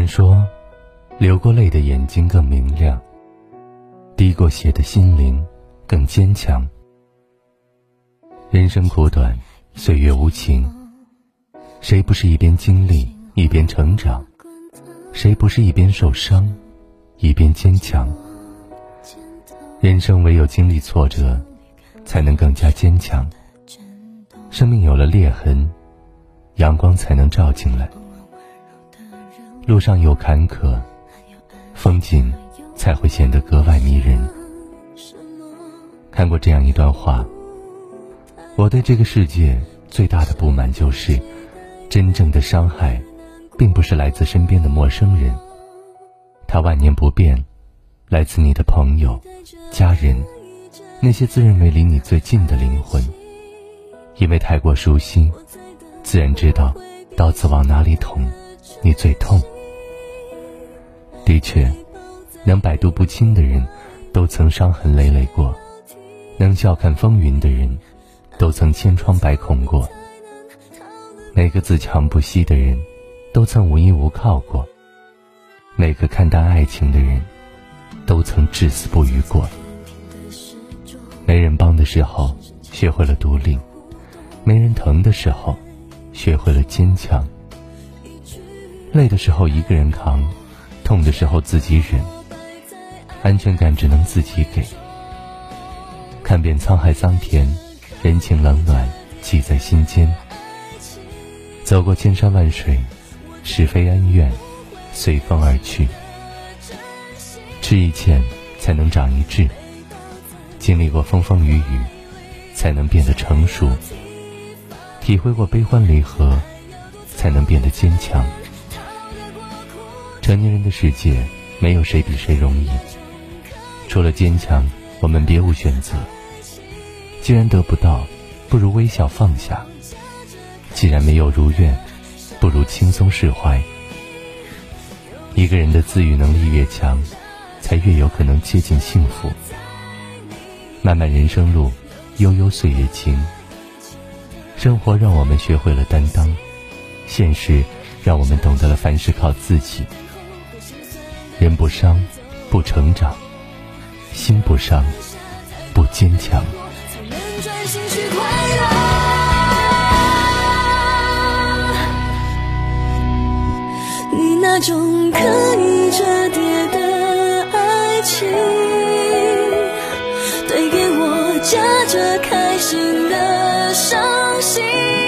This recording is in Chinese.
人说，流过泪的眼睛更明亮，滴过血的心灵更坚强。人生苦短，岁月无情，谁不是一边经历一边成长？谁不是一边受伤，一边坚强？人生唯有经历挫折，才能更加坚强。生命有了裂痕，阳光才能照进来。路上有坎坷，风景才会显得格外迷人。看过这样一段话：我对这个世界最大的不满就是，真正的伤害，并不是来自身边的陌生人，他万年不变，来自你的朋友、家人，那些自认为离你最近的灵魂。因为太过熟悉，自然知道刀子往哪里捅，你最痛。的确，能百毒不侵的人，都曾伤痕累累过；能笑看风云的人，都曾千疮百孔过。每个自强不息的人，都曾无依无靠过；每个看淡爱情的人，都曾至死不渝过。没人帮的时候，学会了独立；没人疼的时候，学会了坚强。累的时候一个人扛。痛的时候自己忍，安全感只能自己给。看遍沧海桑田，人情冷暖记在心间。走过千山万水，是非恩怨随风而去。吃一堑才能长一智，经历过风风雨雨，才能变得成熟。体会过悲欢离合，才能变得坚强。成年人的世界，没有谁比谁容易。除了坚强，我们别无选择。既然得不到，不如微笑放下；既然没有如愿，不如轻松释怀。一个人的自愈能力越强，才越有可能接近幸福。漫漫人生路，悠悠岁月情。生活让我们学会了担当，现实让我们懂得了凡事靠自己。人不伤，不成长；心不伤，不坚强。你那种可以折叠的爱情，对给我夹着开心的伤心。